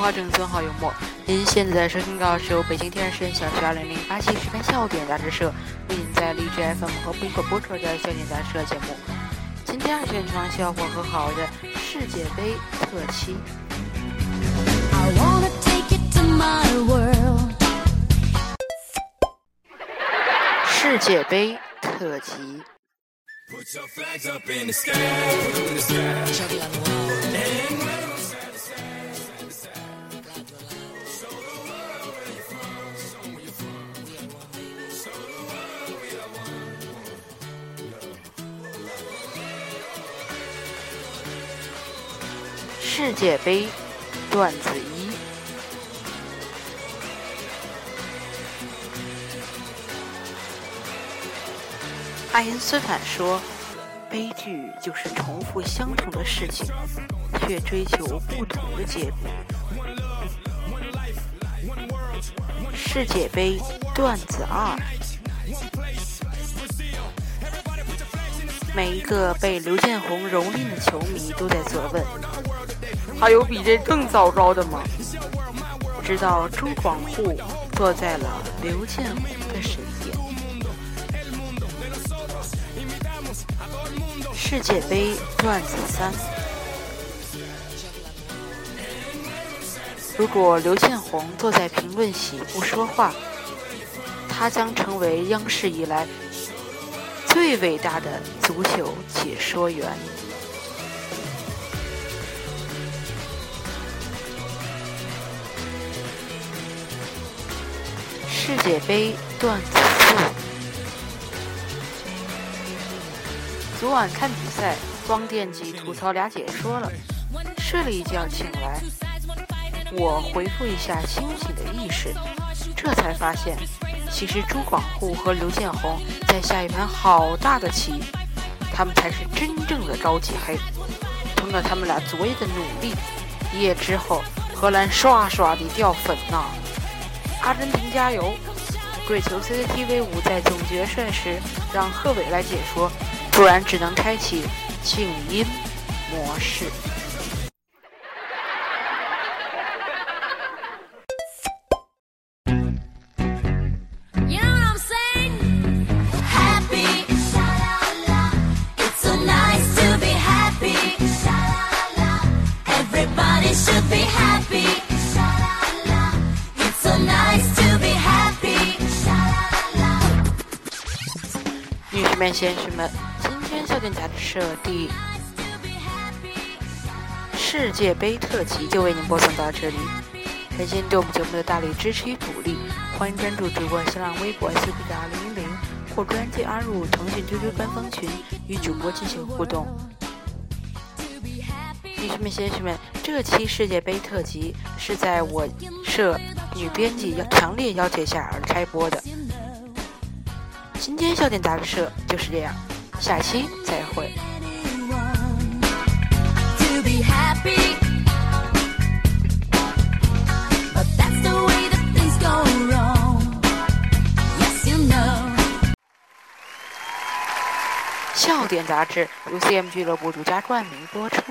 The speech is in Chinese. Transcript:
话正尊好幽默。您现在收听到是由北京天视小学二零零八期十分笑点杂志社为您在荔枝 FM 和苹果播出的笑点杂志社节目。今天是全场笑话和好的世界杯特辑。世界杯特辑。世界杯段子一：爱因斯坦说，悲剧就是重复相同的事情，却追求不同的结果。世界杯段子二：每一个被刘建宏蹂躏的球迷都在责问。还有比这更糟糕的吗？直到朱广沪坐在了刘建宏的身边。世界杯段子三：如果刘建宏坐在评论席不说话，他将成为央视以来最伟大的足球解说员。世界杯段子四：昨晚看比赛，光惦记吐槽俩解说了，睡了一觉醒来，我回复一下清醒的意识，这才发现，其实朱广沪和刘建宏在下一盘好大的棋，他们才是真正的高级黑。通过他们俩昨夜的努力，一夜之后，荷兰刷刷的掉粉呐！阿根廷加油！跪求 CCTV 五在总决赛时让贺炜来解说，不然只能开启静音模式。女士们先生们，今天笑点杂志社第世界杯特辑就为您播送到这里。感谢对我们节目的大力支持与鼓励，欢迎关注主播新浪微博 CP 的二零零零或专辑阿入腾讯 QQ 官方群与主播进行互动。女士们、先生们，这期世界杯特辑是在我社女编辑要强烈要求下而开播的。今天笑点杂志社就是这样，下期再会。笑点杂志由 CM 俱乐部独家冠名播出。